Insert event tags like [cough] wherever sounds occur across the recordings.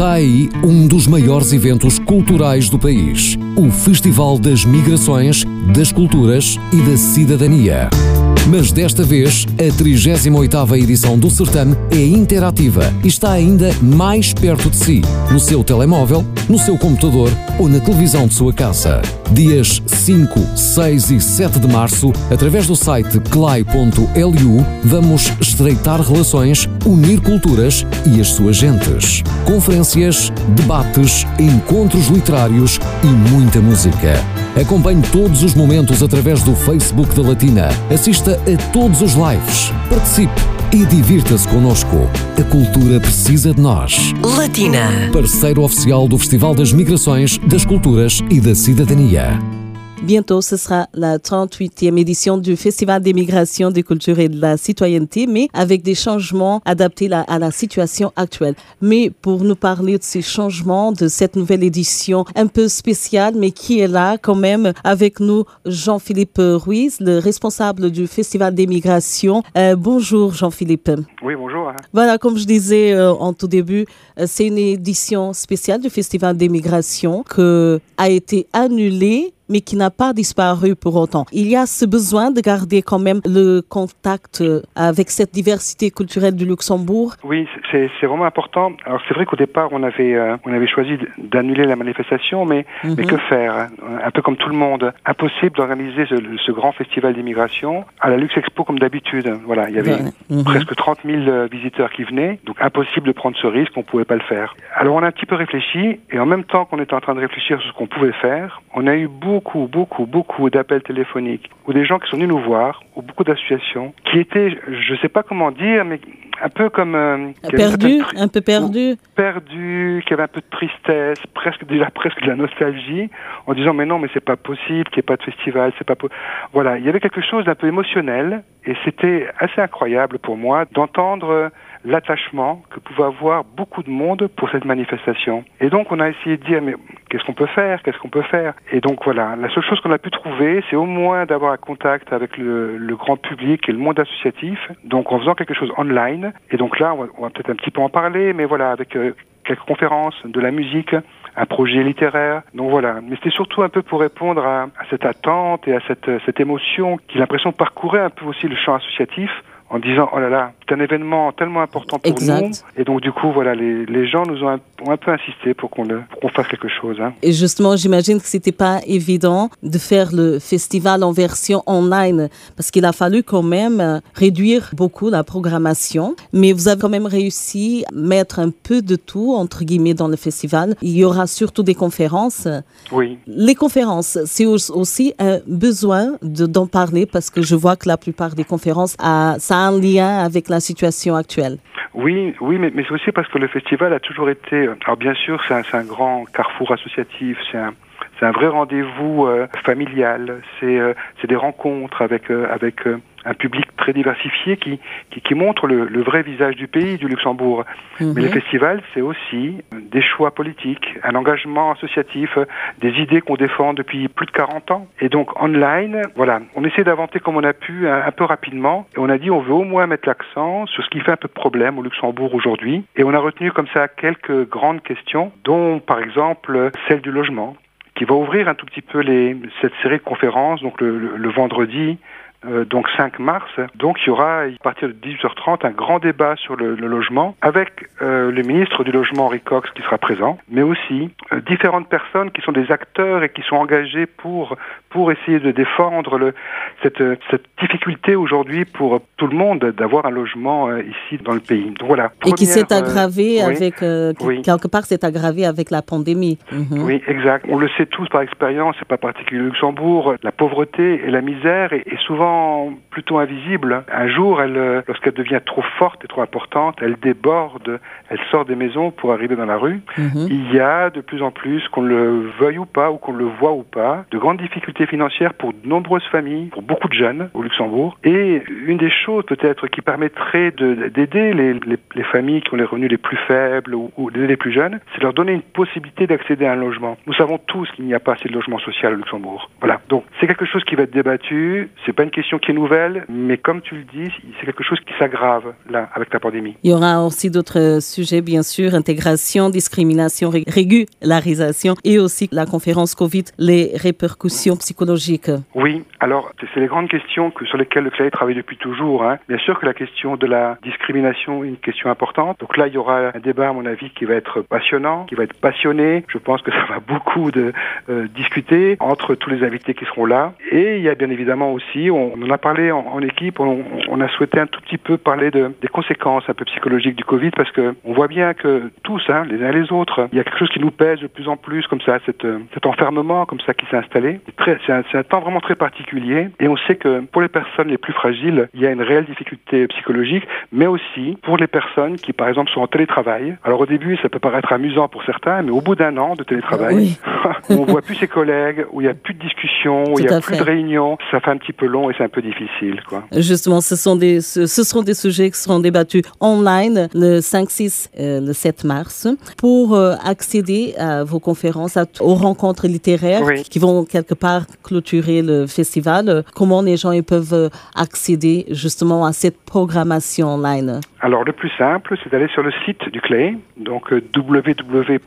Está aí um dos maiores eventos culturais do país, o Festival das Migrações, das Culturas e da Cidadania. Mas desta vez, a 38ª edição do certame é interativa e está ainda mais perto de si, no seu telemóvel, no seu computador ou na televisão de sua casa. Dias 5, 6 e 7 de março, através do site clai.lu, vamos estreitar relações, unir culturas e as suas gentes. Conferências, debates, encontros literários e muita música. Acompanhe todos os momentos através do Facebook da Latina. Assista a todos os lives. Participe e divirta-se connosco. A cultura precisa de nós. Latina. Parceiro oficial do Festival das Migrações, das Culturas e da Cidadania. Bientôt, ce sera la 38e édition du Festival des migrations, des cultures et de la citoyenneté, mais avec des changements adaptés à la situation actuelle. Mais pour nous parler de ces changements, de cette nouvelle édition un peu spéciale, mais qui est là quand même avec nous, Jean-Philippe Ruiz, le responsable du Festival des migrations. Euh, bonjour Jean-Philippe. Oui, bonjour. Voilà, comme je disais euh, en tout début, euh, c'est une édition spéciale du Festival des migrations qui a été annulée mais qui n'a pas disparu pour autant. Il y a ce besoin de garder quand même le contact avec cette diversité culturelle du Luxembourg. Oui, c'est vraiment important. Alors c'est vrai qu'au départ, on avait, euh, on avait choisi d'annuler la manifestation, mais, mais Mhm. que faire? Un peu comme tout le monde. Impossible d'organiser ce, ce grand festival d'immigration à la Lux Expo comme d'habitude. Voilà, il y avait. Mhm. presque 30 000 euh, visiteurs qui venaient, donc impossible de prendre ce risque, on pouvait pas le faire. Alors on a un petit peu réfléchi, et en même temps qu'on était en train de réfléchir sur ce qu'on pouvait faire, on a eu beaucoup, beaucoup, beaucoup d'appels téléphoniques, ou des gens qui sont venus nous voir, ou beaucoup d'associations, qui étaient, je sais pas comment dire, mais un peu comme... euh, Perdu, un peu perdu. perdu, qui avait un peu de tristesse, presque déjà [laughs] presque de la nostalgie, en disant mais non mais c'est pas possible qu'il n'y ait pas de festival, c'est pas po-. voilà, il y avait quelque chose d'un peu émotionnel et c'était assez incroyable pour moi d'entendre l'attachement que pouvait avoir beaucoup de monde pour cette manifestation. Et donc on a essayé de dire mais qu'est-ce qu'on peut faire, qu'est-ce qu'on peut faire Et donc voilà, la seule chose qu'on a pu trouver, c'est au moins d'avoir un contact avec le, le grand public et le monde associatif, donc en faisant quelque chose online. Et donc là, on va, peut-être un petit peu en parler, mais voilà, avec euh, quelques conférences, de la musique, un projet littéraire. Donc voilà, mais c'était surtout un peu pour répondre à, à cette attente et à cette, cette émotion qui, l'impression, parcourait un peu aussi le champ associatif en disant oh là là, c'est un événement tellement important pour Exact. nous. Et donc du coup, voilà, les, les gens nous ont un, ont un peu insisté pour qu'on fasse quelque chose. Hein. Et justement, j'imagine que c'était pas évident de faire le festival en version online parce qu'il a fallu quand même euh, réduire beaucoup la programmation. Mais vous avez quand même réussi à mettre un peu de tout, entre guillemets, dans le festival. Il y aura surtout des conférences. Oui. Les conférences, c'est au- aussi un besoin de- d'en parler parce que je vois que la plupart des conférences, a, ça a un lien avec la situation actuelle. Oui, oui, mais, mais c'est aussi parce que le festival a toujours été. Alors bien sûr, c'est un, un grand carrefour associatif, c'est un, c'est un vrai rendez-vous euh, familial, c'est euh, des rencontres avec euh, avec euh, un public très diversifié qui qui, qui montre le, le vrai visage du pays, du Luxembourg. Mais le festival, c'est aussi des choix politiques, un engagement associatif, euh, des idées qu'on défend depuis plus de 40 ans. Et donc online, voilà, on essaie d'inventer comme on a pu un, un peu rapidement. Et on a dit on veut au moins mettre l'accent sur ce qui fait un peu de problème au Luxembourg aujourd'hui. Et on a retenu comme ça quelques grandes questions, dont par exemple celle du logement, qui va ouvrir un tout petit peu les, cette série de conférences, donc le, le- le vendredi. Euh, donc 5 mars. Donc il y aura à partir de 18h30 un grand débat sur le, le logement avec euh, le ministre du logement Henri Cox qui sera présent, mais aussi euh, différentes personnes qui sont des acteurs et qui sont engagés pour pour essayer de défendre le, cette, cette difficulté aujourd'hui pour tout le monde d'avoir un logement ici dans le pays. Donc voilà. Et qui s'est aggravé avec, Oui. quelque part, s'est aggravé avec la pandémie. Mhm. Oui, exact. On le sait tous par expérience, c'est pas particulier au Luxembourg. La pauvreté et la misère est, est souvent plutôt invisible. Un jour, elle, euh, lorsqu'elle devient trop forte et trop importante, elle déborde, elle sort des maisons pour arriver dans la rue. Mhm. Il y a de plus en plus, qu'on le veuille ou pas, ou qu'on le voit ou pas, de grandes difficultés financières pour de nombreuses familles, pour beaucoup de jeunes au Luxembourg. Et une des choses peut-être qui permettrait de- d'aider les, les- les familles qui ont les revenus les plus faibles ou, ou d'aider les plus jeunes, c'est leur donner une possibilité d'accéder à un logement. Nous savons tous qu'il n'y a pas assez de logement social au Luxembourg. Voilà. Donc c'est quelque chose qui va être débattu. C'est pas une question question qui est nouvelle, mais comme tu le dis, c'est quelque chose qui s'aggrave là avec la pandémie. Il y aura aussi d'autres sujets, bien sûr, intégration, discrimination, régularisation et aussi la conférence Covid, les répercussions psychologiques. Oui, alors c'est les grandes questions que, sur lesquelles le CLAE travaille depuis toujours. Hein. Bien sûr que la question de la discrimination est une question importante. Donc là, il y aura un débat, à mon avis, qui va être passionnant, qui va être passionné. Je pense que ça va beaucoup de euh, discuter entre tous les invités qui seront là. Et il y a bien évidemment aussi, on, en a parlé en, équipe, on, a souhaité un tout petit peu parler de, des conséquences un peu psychologiques du Covid parce que on voit bien que tous, hein, les uns et les autres, il y a quelque chose qui nous pèse de plus en plus comme ça, cette, euh, cet enfermement comme ça qui s'est installé. C'est un, un temps vraiment très particulier et on sait que pour les personnes les plus fragiles, il y a une réelle difficulté psychologique, mais aussi pour les personnes qui, par exemple, sont en télétravail. Alors au début, ça peut paraître amusant pour certains, mais au bout d'un an de télétravail, [laughs] on voit plus ses collègues, où il n'y a plus de discussion, où il n'y a plus de réunions, ça fait un petit peu long et c'est un peu difficile. Quoi. Justement, ce sont, des, ce, sont des sujets qui seront débattus online le 5, 6, euh, le 7 mars pour euh, accéder à vos conférences, aux rencontres littéraires qui vont quelque part clôturer le festival. Comment les gens ils peuvent euh, accéder justement à cette programmation online? Alors le plus simple, c'est d'aller sur le site du CLAE, donc www.clae.lu.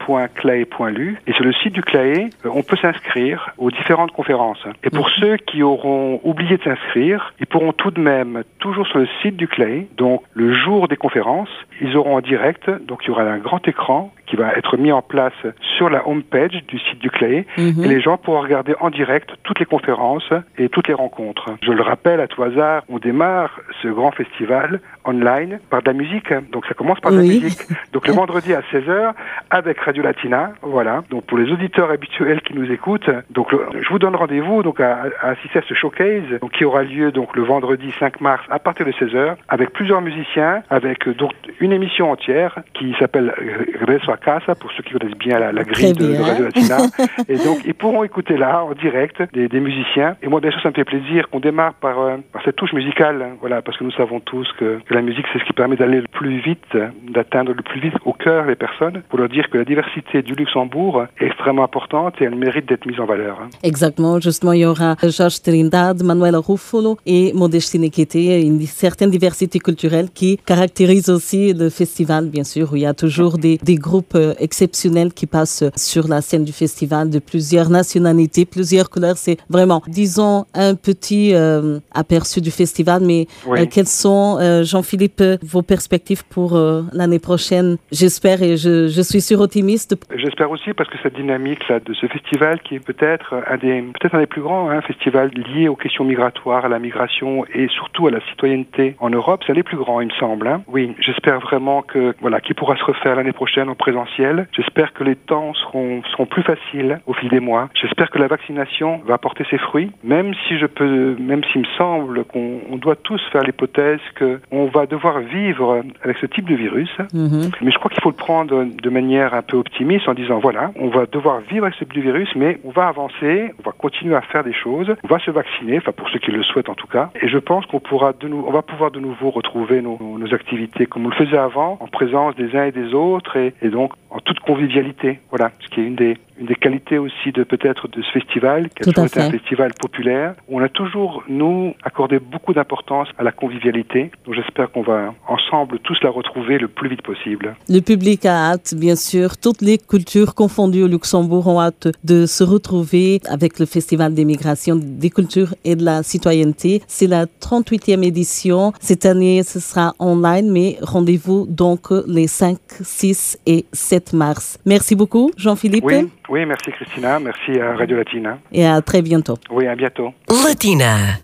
Et sur le site du CLAE, on peut s'inscrire aux différentes conférences. Et pour mhm. ceux qui auront oublié de s'inscrire, ils pourront tout de même, toujours sur le site du CLAE, donc le jour des conférences, ils auront en direct, donc il y aura un grand écran qui va être mis en place sur la home page du site du CLAE mhm. et les gens pourront regarder en direct toutes les conférences et toutes les rencontres. Je le rappelle à tout hasard, on démarre ce grand festival online par de la musique. Donc ça commence par de la musique. Donc le vendredi à 16h avec Radio Latina, voilà. Donc pour les auditeurs habituels qui nous écoutent, donc je vous donne rendez-vous donc à, assister à ce showcase donc, qui aura lieu donc le vendredi 5 mars à partir de 16h avec plusieurs musiciens, avec donc une émission entière qui s'appelle Regreso a Casa pour ceux qui connaissent bien la, grille de, Radio Latina. [laughs] et donc ils pourront écouter là en direct des, des musiciens. Et moi bien sûr ça me fait plaisir qu'on démarre par, euh, par cette touche musicale, hein, voilà, parce que nous savons tous que, que la musique c'est ce qui permet d'aller le plus vite, d'atteindre le plus vite au cœur les personnes, pour leur dire que la diversité du Luxembourg est extrêmement importante et elle mérite d'être mise en valeur. Hein. Exactement, justement il y aura Georges Trindade, Manuel Ruffolo et Modestine Kété, une certaine diversité culturelle qui caractérise aussi le festival, bien sûr, où il y a toujours des, des groupes euh, exceptionnels qui passent sur la scène du festival de plusieurs nationalités, plusieurs couleurs. C'est vraiment, disons, un petit euh, aperçu du festival, mais euh, quelles sont, Jean-Philippe, vos perspectives pour l'année prochaine? J'espère et je, je, suis sûr optimiste. J'espère aussi parce que cette dynamique là de ce festival qui est peut-être un des peut-être un des plus grands hein, festivals liés aux questions migratoires, à la migration et surtout à la citoyenneté en Europe, c'est un des plus grands, il me semble. Hein. Oui, j'espère vraiment que voilà, qui pourra se refaire l'année prochaine en présentiel. J'espère que les temps seront seront plus faciles au fil des mois. J'espère que la vaccination va porter ses fruits, même si je peux, même s'il me semble qu'on doit tous faire l'hypothèse que on va devoir vivre avec ce type de virus. Mhm. Mais je crois qu'il faut le prendre de manière un peu optimiste en disant voilà, on va devoir vivre avec ce type de virus, mais on va avancer, on va continuer à faire des choses, on va se vacciner, enfin pour ceux qui le souhaitent en tout cas, et je pense qu'on pourra de nous, on va pouvoir de nouveau retrouver nos, nos, activités comme on le faisait avant, en présence des uns et des autres, et, et donc en toute convivialité. Voilà, ce qui est une des une des qualités aussi de peut-être de ce festival, qui a toujours été un festival populaire, on a toujours, nous, accordé beaucoup d'importance à la convivialité. Donc j'espère qu'on va ensemble tous la retrouver le plus vite possible. Le public a hâte, bien sûr. Toutes les cultures confondues au Luxembourg ont hâte de se retrouver avec le Festival des migrations, des cultures et de la citoyenneté. C'est la 38e édition. Cette année, ce sera online, mais rendez-vous donc les 5, 6 et 7 mars. Merci beaucoup, Jean-Philippe. Oui, merci Christina, merci à Radio Latina. Et à très bientôt. Oui, à bientôt. Latina.